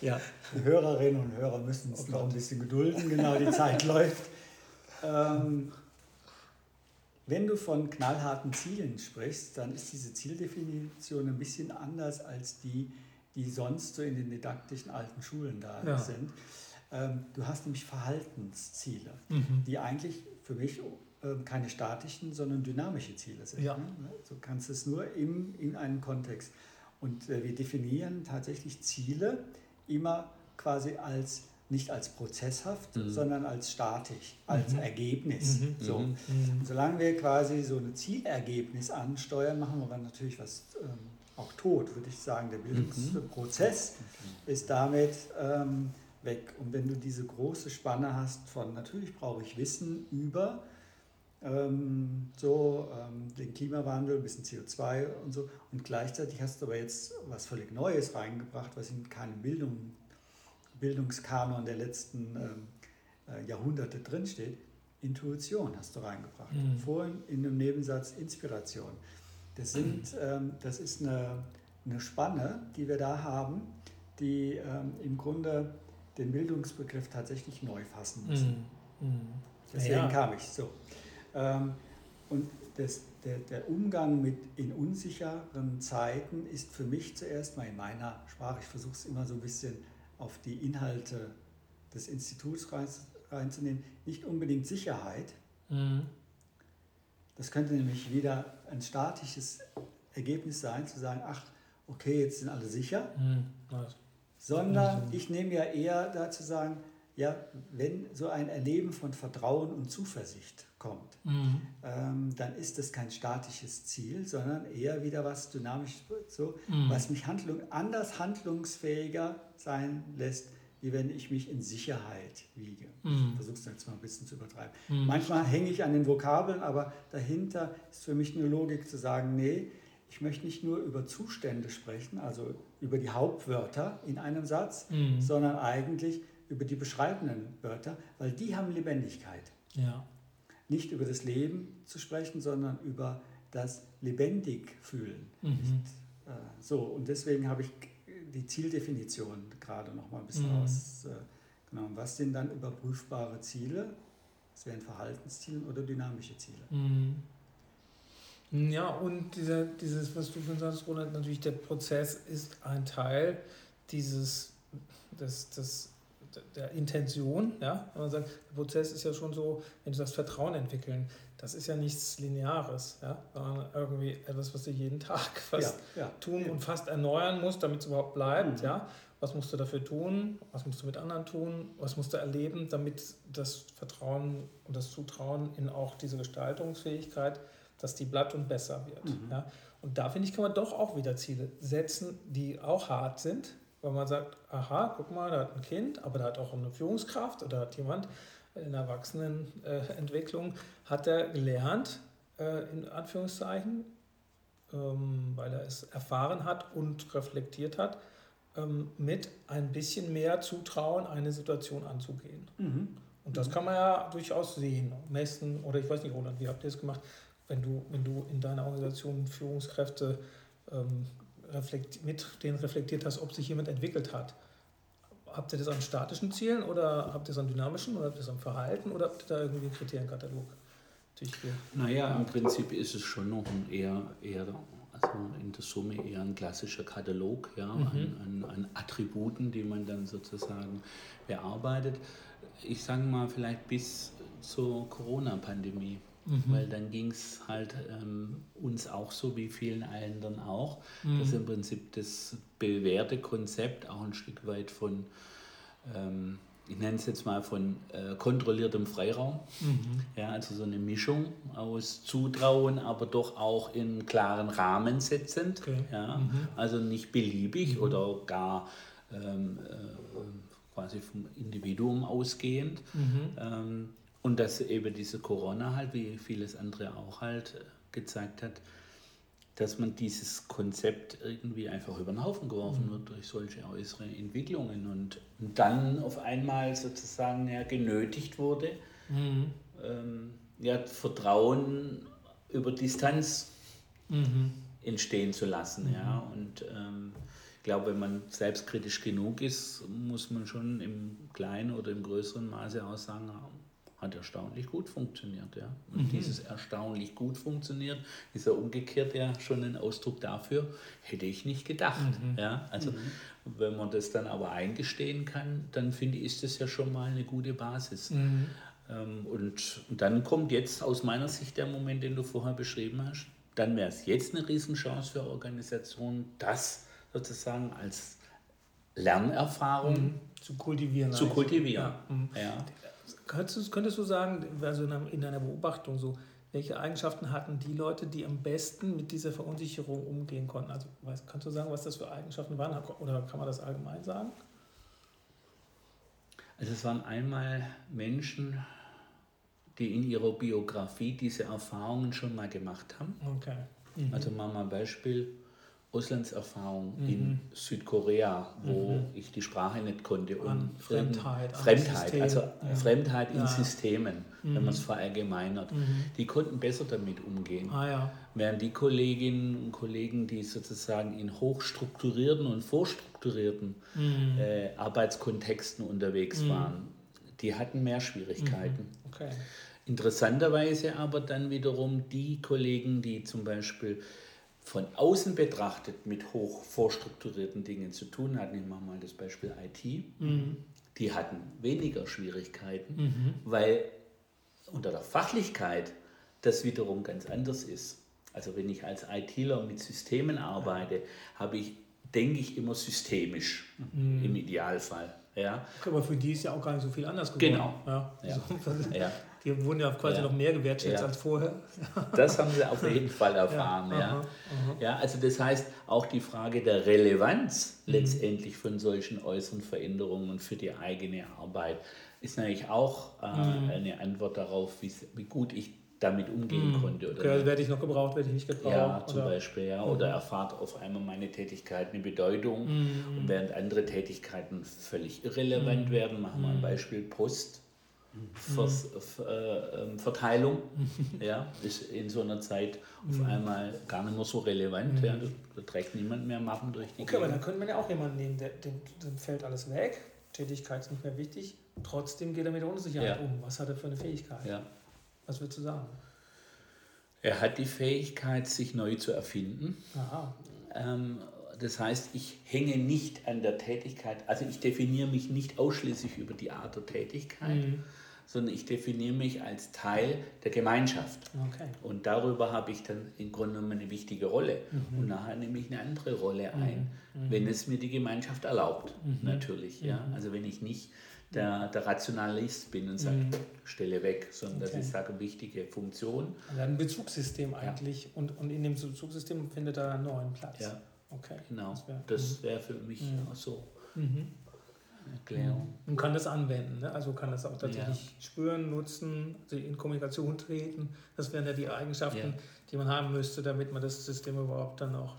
ja, die Hörerinnen und Hörer müssen oh noch ein bisschen gedulden. Genau, die Zeit läuft. Ähm, wenn du von knallharten Zielen sprichst, dann ist diese Zieldefinition ein bisschen anders als die, die sonst so in den didaktischen alten Schulen da ja. sind. Ähm, du hast nämlich Verhaltensziele, mhm. die eigentlich für mich ähm, keine statischen, sondern dynamische Ziele sind. Ja. Ne? Du kannst es nur im, in einem Kontext. Und äh, wir definieren tatsächlich Ziele immer quasi als nicht als prozesshaft, mhm. sondern als statisch, als mhm. Ergebnis. Mhm. So. Mhm. Mhm. Solange wir quasi so ein Zielergebnis ansteuern, machen wir dann natürlich was ähm, auch tot, würde ich sagen. Der Bildungsprozess mhm. ist damit ähm, weg. Und wenn du diese große Spanne hast von, natürlich brauche ich Wissen über ähm, so ähm, den Klimawandel, ein bisschen CO2 und so, und gleichzeitig hast du aber jetzt was völlig Neues reingebracht, was in keinem Bildung, Bildungskanon der letzten ähm, äh, Jahrhunderte drinsteht. Intuition hast du reingebracht. Mhm. Vorhin in einem Nebensatz Inspiration. Das, sind, ähm, das ist eine, eine Spanne, die wir da haben, die ähm, im Grunde den Bildungsbegriff tatsächlich neu fassen müssen. Mm, mm. Deswegen ja. kam ich so. Ähm, und das, der, der, Umgang mit in unsicheren Zeiten ist für mich zuerst mal in meiner Sprache, ich versuche es immer so ein bisschen auf die Inhalte des Instituts reinzunehmen, nicht unbedingt Sicherheit. Mm. Das könnte nämlich wieder ein statisches Ergebnis sein, zu sagen, ach, okay, jetzt sind alle sicher. Mm sondern ich nehme ja eher dazu sagen, ja, wenn so ein Erleben von Vertrauen und Zuversicht kommt, mhm. ähm, dann ist das kein statisches Ziel, sondern eher wieder was dynamisch, so, mhm. was mich Handlung, anders handlungsfähiger sein lässt, wie wenn ich mich in Sicherheit wiege. Mhm. Ich versuche es jetzt mal ein bisschen zu übertreiben. Mhm. Manchmal hänge ich an den Vokabeln, aber dahinter ist für mich eine Logik zu sagen, nee, ich möchte nicht nur über Zustände sprechen, also über die Hauptwörter in einem Satz, mhm. sondern eigentlich über die beschreibenden Wörter, weil die haben Lebendigkeit. Ja. Nicht über das Leben zu sprechen, sondern über das lebendig fühlen. Mhm. Äh, so, und deswegen habe ich die Zieldefinition gerade noch mal ein bisschen mhm. ausgenommen. Was sind dann überprüfbare Ziele? Das wären Verhaltensziele oder dynamische Ziele. Mhm. Ja, und dieser, dieses, was du von sagst, Roland, natürlich der Prozess ist ein Teil dieses, des, des, der Intention. Ja? Wenn man sagt, der Prozess ist ja schon so, wenn du das Vertrauen entwickeln, das ist ja nichts Lineares, ja? sondern irgendwie etwas, was du jeden Tag fast ja, ja, tun und fast erneuern musst, damit es überhaupt bleibt. Mhm. Ja? Was musst du dafür tun? Was musst du mit anderen tun? Was musst du erleben, damit das Vertrauen und das Zutrauen in auch diese Gestaltungsfähigkeit, dass die bleibt und besser wird. Mhm. Ja? Und da finde ich, kann man doch auch wieder Ziele setzen, die auch hart sind, weil man sagt, aha, guck mal, da hat ein Kind, aber da hat auch eine Führungskraft oder hat jemand, in der Erwachsenenentwicklung hat er gelernt, äh, in Anführungszeichen, ähm, weil er es erfahren hat und reflektiert hat, ähm, mit ein bisschen mehr Zutrauen eine Situation anzugehen. Mhm. Und das kann man ja durchaus sehen, messen, oder ich weiß nicht, Roland, wie habt ihr es gemacht, wenn du, wenn du in deiner Organisation Führungskräfte ähm, mit denen reflektiert hast, ob sich jemand entwickelt hat habt ihr das an statischen Zielen oder habt ihr es an dynamischen oder habt ihr es am Verhalten oder habt ihr da irgendwie einen Kriterienkatalog? Naja, im Prinzip ist es schon noch ein eher, eher also in der Summe eher ein klassischer Katalog ja, mhm. an, an, an, Attributen, die man dann sozusagen bearbeitet. Ich sage mal vielleicht bis zur Corona-Pandemie. Mhm. Weil dann ging es halt ähm, uns auch so wie vielen anderen auch, mhm. dass im Prinzip das bewährte Konzept auch ein Stück weit von, ähm, ich nenne es jetzt mal von äh, kontrolliertem Freiraum, mhm. ja, also so eine Mischung aus Zutrauen, aber doch auch in klaren Rahmen setzend, okay. ja, mhm. also nicht beliebig mhm. oder gar ähm, äh, quasi vom Individuum ausgehend. Mhm. Ähm, und dass eben diese Corona halt, wie vieles andere auch halt gezeigt hat, dass man dieses Konzept irgendwie einfach über den Haufen geworfen mhm. wird durch solche äußere Entwicklungen und, und dann auf einmal sozusagen ja, genötigt wurde, mhm. ähm, ja, Vertrauen über Distanz mhm. entstehen zu lassen. Mhm. Ja, und ähm, ich glaube, wenn man selbstkritisch genug ist, muss man schon im kleinen oder im größeren Maße auch sagen, hat erstaunlich gut funktioniert. Ja. Und mhm. dieses erstaunlich gut funktioniert ist ja umgekehrt ja schon ein Ausdruck dafür, hätte ich nicht gedacht. Mhm. Ja. Also mhm. wenn man das dann aber eingestehen kann, dann finde ich, ist das ja schon mal eine gute Basis. Mhm. Ähm, und, und dann kommt jetzt aus meiner Sicht der Moment, den du vorher beschrieben hast, dann wäre es jetzt eine Riesenchance für Organisationen, das sozusagen als Lernerfahrung mhm. zu kultivieren. Zu kultivieren. Ja. Mhm. ja. Könntest du, könntest du sagen, also in deiner Beobachtung so, welche Eigenschaften hatten die Leute, die am besten mit dieser Verunsicherung umgehen konnten? Also weißt, kannst du sagen, was das für Eigenschaften waren oder kann man das allgemein sagen? Also es waren einmal Menschen, die in ihrer Biografie diese Erfahrungen schon mal gemacht haben. Okay. Mhm. Also wir ein Beispiel. Auslandserfahrung mhm. in Südkorea, wo mhm. ich die Sprache nicht konnte. Und Fremdheit. Fremdheit, also ja. Fremdheit in ja. Systemen, mhm. wenn man es verallgemeinert. Mhm. Die konnten besser damit umgehen. Ah, ja. Während die Kolleginnen und Kollegen, die sozusagen in hochstrukturierten und vorstrukturierten mhm. äh, Arbeitskontexten unterwegs mhm. waren, die hatten mehr Schwierigkeiten. Okay. Interessanterweise aber dann wiederum die Kollegen, die zum Beispiel von außen betrachtet mit hoch vorstrukturierten Dingen zu tun hatten, ich mache mal das Beispiel IT, mhm. die hatten weniger Schwierigkeiten, mhm. weil unter der Fachlichkeit das wiederum ganz anders ist. Also wenn ich als ITler mit Systemen arbeite, ja. habe ich, denke ich, immer systemisch mhm. im Idealfall. Ja. Aber für die ist ja auch gar nicht so viel anders geworden. Genau. Ja. Ja. Die wurden ja quasi Ja. noch mehr gewertschätzt Ja. als vorher. Das haben sie auf jeden Fall erfahren. Ja, Ja, aha, ja. also das heißt, auch die Frage der Relevanz letztendlich von solchen äußeren Veränderungen für die eigene Arbeit ist natürlich auch äh, eine Antwort darauf, wie, gut ich damit umgehen konnte. Oder Okay, also werde ich noch gebraucht, werde ich nicht gebraucht. ja, zum oder- Beispiel, ja. Oder erfahrt auf einmal meine Tätigkeit eine Bedeutung Mhm. und während andere Tätigkeiten völlig irrelevant werden, machen wir Mhm. ein Beispiel Post. Vers, äh, Verteilung ja, ist in so einer Zeit auf Mhm. einmal gar nicht mehr so relevant. Ja, da, da trägt niemand mehr Mappen durch die Okay, aber da Gegend. könnte man ja auch jemanden nehmen, der, dem, dem fällt alles weg, Tätigkeit ist nicht mehr wichtig, trotzdem geht er mit der Unsicherheit Ja. um. Was hat er für eine Fähigkeit? Ja. Was würdest du sagen? Er hat die Fähigkeit, sich neu zu erfinden. Aha. Ähm, das heißt, ich hänge nicht an der Tätigkeit, also ich definiere mich nicht ausschließlich über die Art der Tätigkeit, Mhm. Sondern ich definiere mich als Teil der Gemeinschaft. Okay. Und darüber habe ich dann im Grunde genommen eine wichtige Rolle. Und nachher nehme ich eine andere Rolle ein, wenn es mir die Gemeinschaft erlaubt, natürlich. Ja? Also wenn ich nicht der, der Rationalist bin und sage, stelle weg, sondern Okay. ich sage, wichtige Funktion. Also ein Bezugssystem eigentlich und, und in dem Bezugssystem findet er einen neuen Platz. Ja, Okay. genau. Das wär- Das wäre für mich auch so Mhm. Erklärung. Und kann das anwenden, ne? also kann das auch tatsächlich spüren, nutzen, sie in Kommunikation treten. Das wären ja die Eigenschaften, Ja. die man haben müsste, damit man das System überhaupt dann auch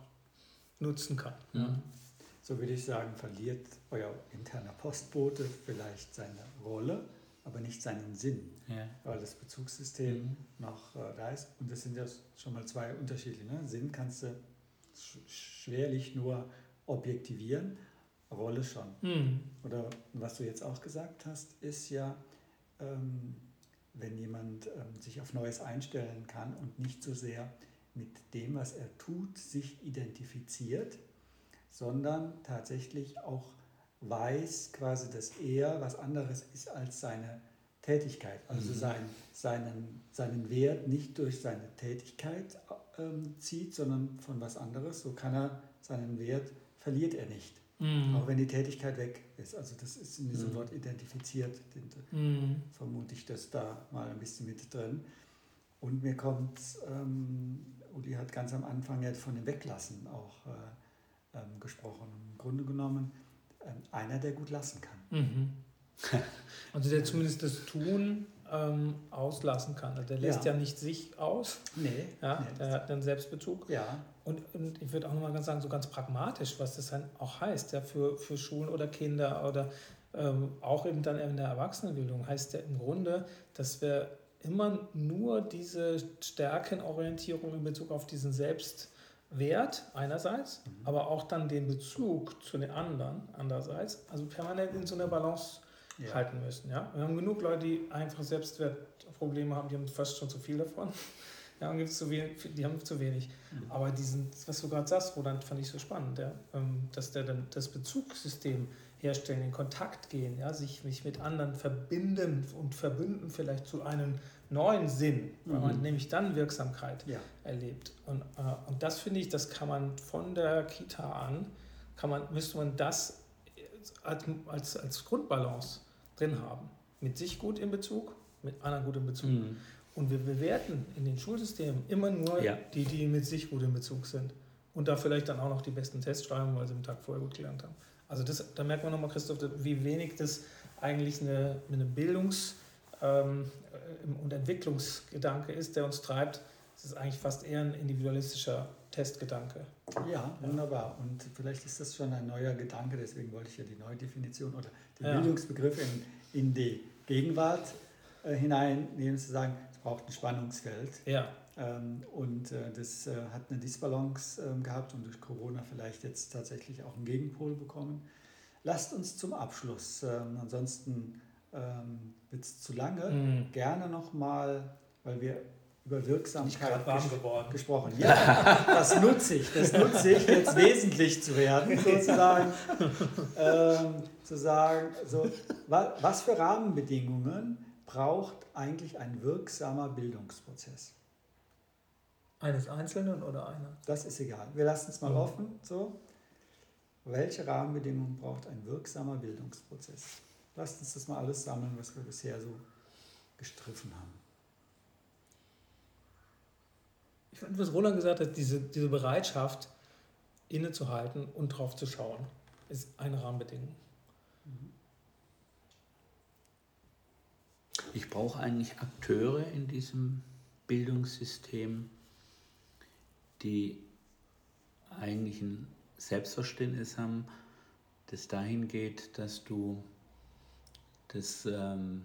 nutzen kann. Mhm. So würde ich sagen, verliert euer interner Postbote vielleicht seine Rolle, aber nicht seinen Sinn, Ja. weil das Bezugssystem Mhm. noch äh, da ist. Und das sind ja schon mal zwei Unterschiede. Ne? Sinn kannst du sch schwerlich nur objektivieren, Rolle schon. Mhm. Oder was du jetzt auch gesagt hast, ist ja, ähm, wenn jemand ähm, sich auf Neues einstellen kann und nicht so sehr mit dem, was er tut, sich identifiziert, sondern tatsächlich auch weiß quasi, dass er was anderes ist als seine Tätigkeit. Also Mhm. sein, seinen, seinen Wert nicht durch seine Tätigkeit ähm, zieht, sondern von was anderes. So kann er seinen Wert, verliert er nicht. Mhm. Auch wenn die Tätigkeit weg ist. Also das ist in diesem Mhm. Wort identifiziert, den, Mhm. vermute ich das da mal ein bisschen mit drin. Und mir kommt, ähm, Uli hat ganz am Anfang ja von dem Weglassen auch äh, ähm, gesprochen. Im Grunde genommen ähm, einer, der gut lassen kann. Mhm. Also der zumindest das Tun ähm, auslassen kann. Also der lässt ja. Ja. nicht sich aus, Nee, ja, nee. der hat einen Selbstbezug. ja, Und, und ich würde auch nochmal ganz sagen, so ganz pragmatisch, was das dann auch heißt, ja, für, für Schulen oder Kinder oder ähm, auch eben dann in der Erwachsenenbildung, heißt ja im Grunde, dass wir immer nur diese Stärkenorientierung in Bezug auf diesen Selbstwert einerseits, aber auch dann den Bezug zu den anderen andererseits, also permanent in so einer Balance Ja. halten müssen. Ja? Wir haben genug Leute, die einfach Selbstwertprobleme haben, die haben fast schon zu viel davon. Ja, und gibt's zu wenig, die haben zu wenig. Aber diesen, was du gerade sagst, Roland, fand ich so spannend, ja? ähm, dass der dann das Bezugssystem herstellen, in Kontakt gehen, ja? sich, sich mit anderen verbinden und verbünden vielleicht zu einem neuen Sinn, weil man Mhm. nämlich dann Wirksamkeit ja. erlebt. Und, äh, und das finde ich, das kann man von der Kita an, kann man, müsste man das als, als, als Grundbalance drin haben. Mit sich gut in Bezug, mit anderen gut in Bezug. Mhm. Und wir bewerten in den Schulsystemen immer nur Ja. die, die mit sich gut in Bezug sind. Und da vielleicht dann auch noch die besten Tests schreiben, weil sie am Tag vorher gut gelernt haben. Also das, da merkt man nochmal, Christoph, wie wenig das eigentlich eine, eine Bildungs- ähm, äh, und Entwicklungsgedanke ist, der uns treibt. Es ist eigentlich fast eher ein individualistischer Testgedanke. Ja, wunderbar. Und vielleicht ist das schon ein neuer Gedanke, deswegen wollte ich ja die Neudefinition oder den Ja. Bildungsbegriff in, in die Gegenwart äh, hineinnehmen, zu sagen, es braucht ein Spannungsfeld. Ja, Ähm, und äh, das äh, hat eine Disbalance ähm, gehabt und durch Corona vielleicht jetzt tatsächlich auch einen Gegenpol bekommen. Lasst uns zum Abschluss, ähm, ansonsten ähm, wird es zu lange, Mhm. gerne nochmal, weil wir über Wirksamkeit gerade warm geworden. gesprochen. Ja, das nutze ich, das nutze ich, jetzt wesentlich zu werden, sozusagen. Ähm, zu sagen, so, wa, was für Rahmenbedingungen braucht eigentlich ein wirksamer Bildungsprozess? Eines Einzelnen oder einer? Das ist egal. Wir lassen es mal Mhm. offen. So. Welche Rahmenbedingungen braucht ein wirksamer Bildungsprozess? Lasst uns das mal alles sammeln, was wir bisher so gestriffen haben. Ich finde, was Roland gesagt hat, diese, diese Bereitschaft, innezuhalten und drauf zu schauen, ist eine Rahmenbedingung. Ich brauche eigentlich Akteure in diesem Bildungssystem, die eigentlich ein Selbstverständnis haben, das dahin geht, dass du das, ähm,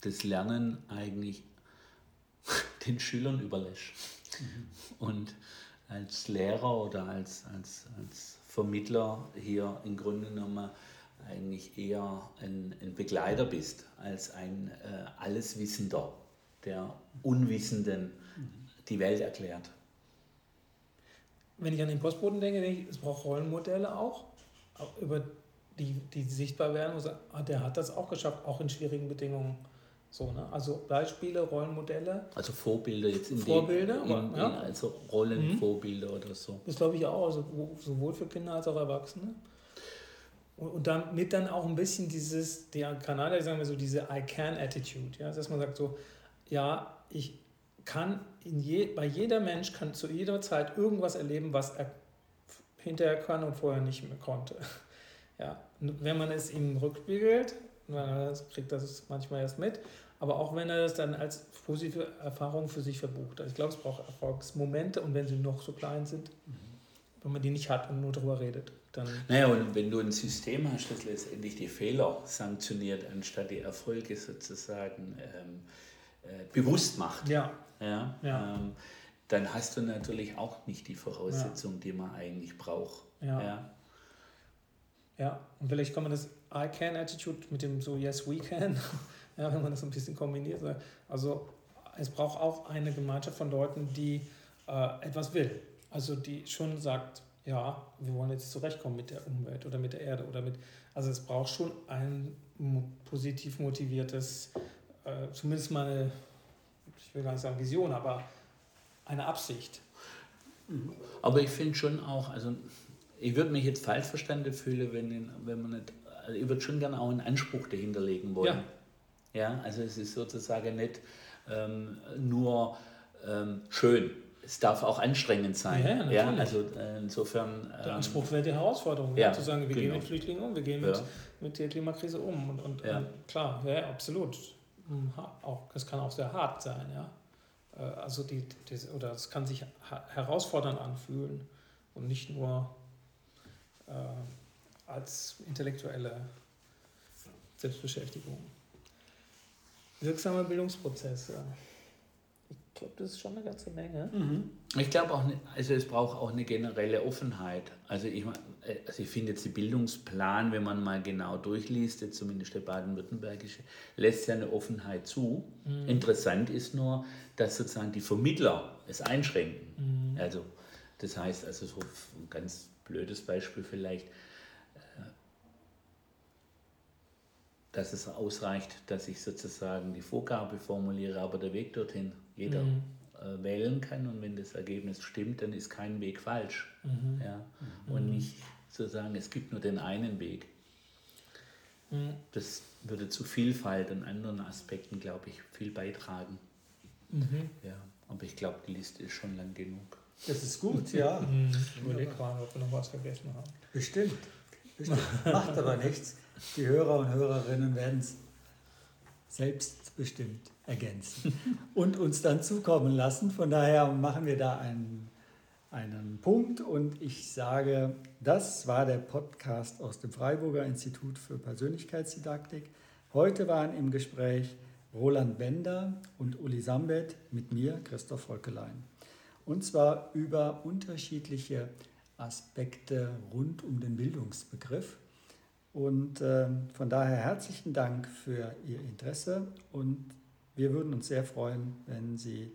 das Lernen eigentlich den Schülern überlässt. Mhm. Und als Lehrer oder als, als, als Vermittler hier im Grunde genommen eigentlich eher ein, ein Begleiter bist als ein äh, Alleswissender, der Unwissenden die Welt erklärt. Wenn ich an den Postboten denke, denke ich, es braucht Rollenmodelle auch, über die, die sichtbar werden. Ah, der hat das auch geschafft, auch in schwierigen Bedingungen. So, ne? Also Beispiele, Rollenmodelle. Also Vorbilder jetzt in Vorbilder, den, in, ja. in, also Rollenvorbilder mhm. oder so. Das glaube ich auch, also sowohl für Kinder als auch Erwachsene. Und, und damit dann auch ein bisschen dieses, der Kanadier sagen wir so, diese I can Attitude, ja, dass man sagt so, ja, ich kann in je, bei jeder Mensch kann zu jeder Zeit irgendwas erleben, was er hinterher kann und vorher nicht mehr konnte. Ja, wenn man es ihm rückspiegelt, man kriegt das manchmal erst mit, aber auch wenn er das dann als positive Erfahrung für sich verbucht. Also ich glaube, es braucht Erfolgsmomente und wenn sie noch so klein sind, mhm. wenn man die nicht hat und nur darüber redet, dann. Naja, und wenn du ein System hast, das letztendlich die Fehler sanktioniert, anstatt die Erfolge sozusagen ähm, äh, bewusst macht, ja. Ja, ja. Ähm, dann hast du natürlich auch nicht die Voraussetzungen, ja. die man eigentlich braucht. Ja. ja. Ja, und vielleicht kann man das I can Attitude mit dem so Yes we can, ja, wenn man das ein bisschen kombiniert. Also es braucht auch eine Gemeinschaft von Leuten, die äh, etwas will. Also die schon sagt, ja, wir wollen jetzt zurechtkommen mit der Umwelt oder mit der Erde oder mit. Also es braucht schon ein positiv motiviertes, äh, zumindest mal eine, ich will gar nicht sagen Vision, aber eine Absicht. Aber ich finde schon auch, also ich würde mich jetzt falsch verstanden fühlen, wenn, wenn man nicht, also ich würde schon gerne auch einen Anspruch dahinter legen wollen. Ja, ja also es ist sozusagen nicht ähm, nur ähm, schön. Es darf auch anstrengend sein. Ja, natürlich. ja also äh, insofern. Ähm, der Anspruch wäre die Herausforderung, ja, zu sagen, wir genau. gehen mit Flüchtlingen um, wir gehen mit, mit der Klimakrise um. Und, und, und klar, ja, absolut. Hm, auch, es kann auch sehr hart sein, ja. Äh, also die, die, oder es kann sich herausfordernd anfühlen und nicht nur äh, als intellektuelle Selbstbeschäftigung. Wirksame Bildungsprozesse. Ich glaube, das ist schon eine ganze Menge. Mhm. Ich glaube auch, also es braucht auch eine generelle Offenheit. Also ich, also ich finde jetzt die Bildungsplan, wenn man mal genau durchliest, jetzt zumindest der baden-württembergische, lässt ja eine Offenheit zu. Mhm. Interessant ist nur, dass sozusagen die Vermittler es einschränken. Mhm. Also das heißt, also so ein ganz blödes Beispiel vielleicht, äh, dass es ausreicht, dass ich sozusagen die Vorgabe formuliere, aber der Weg dorthin jeder mhm. Äh, wählen kann und wenn das Ergebnis stimmt, dann ist kein Weg falsch. Mhm. Ja? Und mhm. nicht sozusagen, es gibt nur den einen Weg. Mhm. Das würde zu Vielfalt und anderen Aspekten, glaube ich, viel beitragen. Mhm. Ja, aber ich glaube, die Liste ist schon lang genug. Das ist gut, ja. Mhm. Ich überlege gerade, ob wir noch was vergessen haben. Bestimmt. Bestimmt. Macht aber nichts. Die Hörer und Hörerinnen werden es selbstbestimmt ergänzen und uns dann zukommen lassen. Von daher machen wir da einen, einen Punkt und ich sage, das war der Podcast aus dem Freiburger Institut für Persönlichkeitsdidaktik. Heute waren im Gespräch Roland Bender und Uli Sambet mit mir, Christoph Volkelein und zwar über unterschiedliche Aspekte rund um den Bildungsbegriff. Und äh, von daher herzlichen Dank für Ihr Interesse und wir würden uns sehr freuen, wenn Sie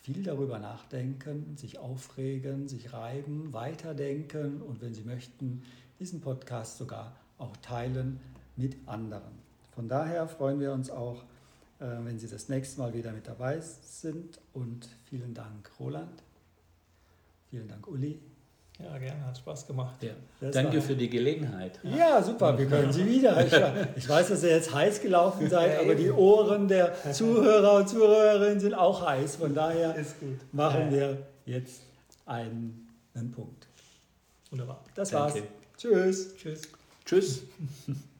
viel darüber nachdenken, sich aufregen, sich reiben, weiterdenken und wenn Sie möchten, diesen Podcast sogar auch teilen mit anderen. Von daher freuen wir uns auch, äh, wenn Sie das nächste Mal wieder mit dabei sind. Und vielen Dank, Roland. Vielen Dank, Uli. Ja, gerne, hat Spaß gemacht. Ja. Danke war- für die Gelegenheit. Ja, super, wir können Sie wieder. Ich, ich weiß, dass ihr jetzt heiß gelaufen seid, Ja, aber die Ohren der Zuhörer und Zuhörerinnen sind auch heiß. Von daher Ist gut. machen Ja. wir jetzt einen, einen Punkt. Wunderbar. Das war's. Danke. Tschüss. Tschüss. Tschüss.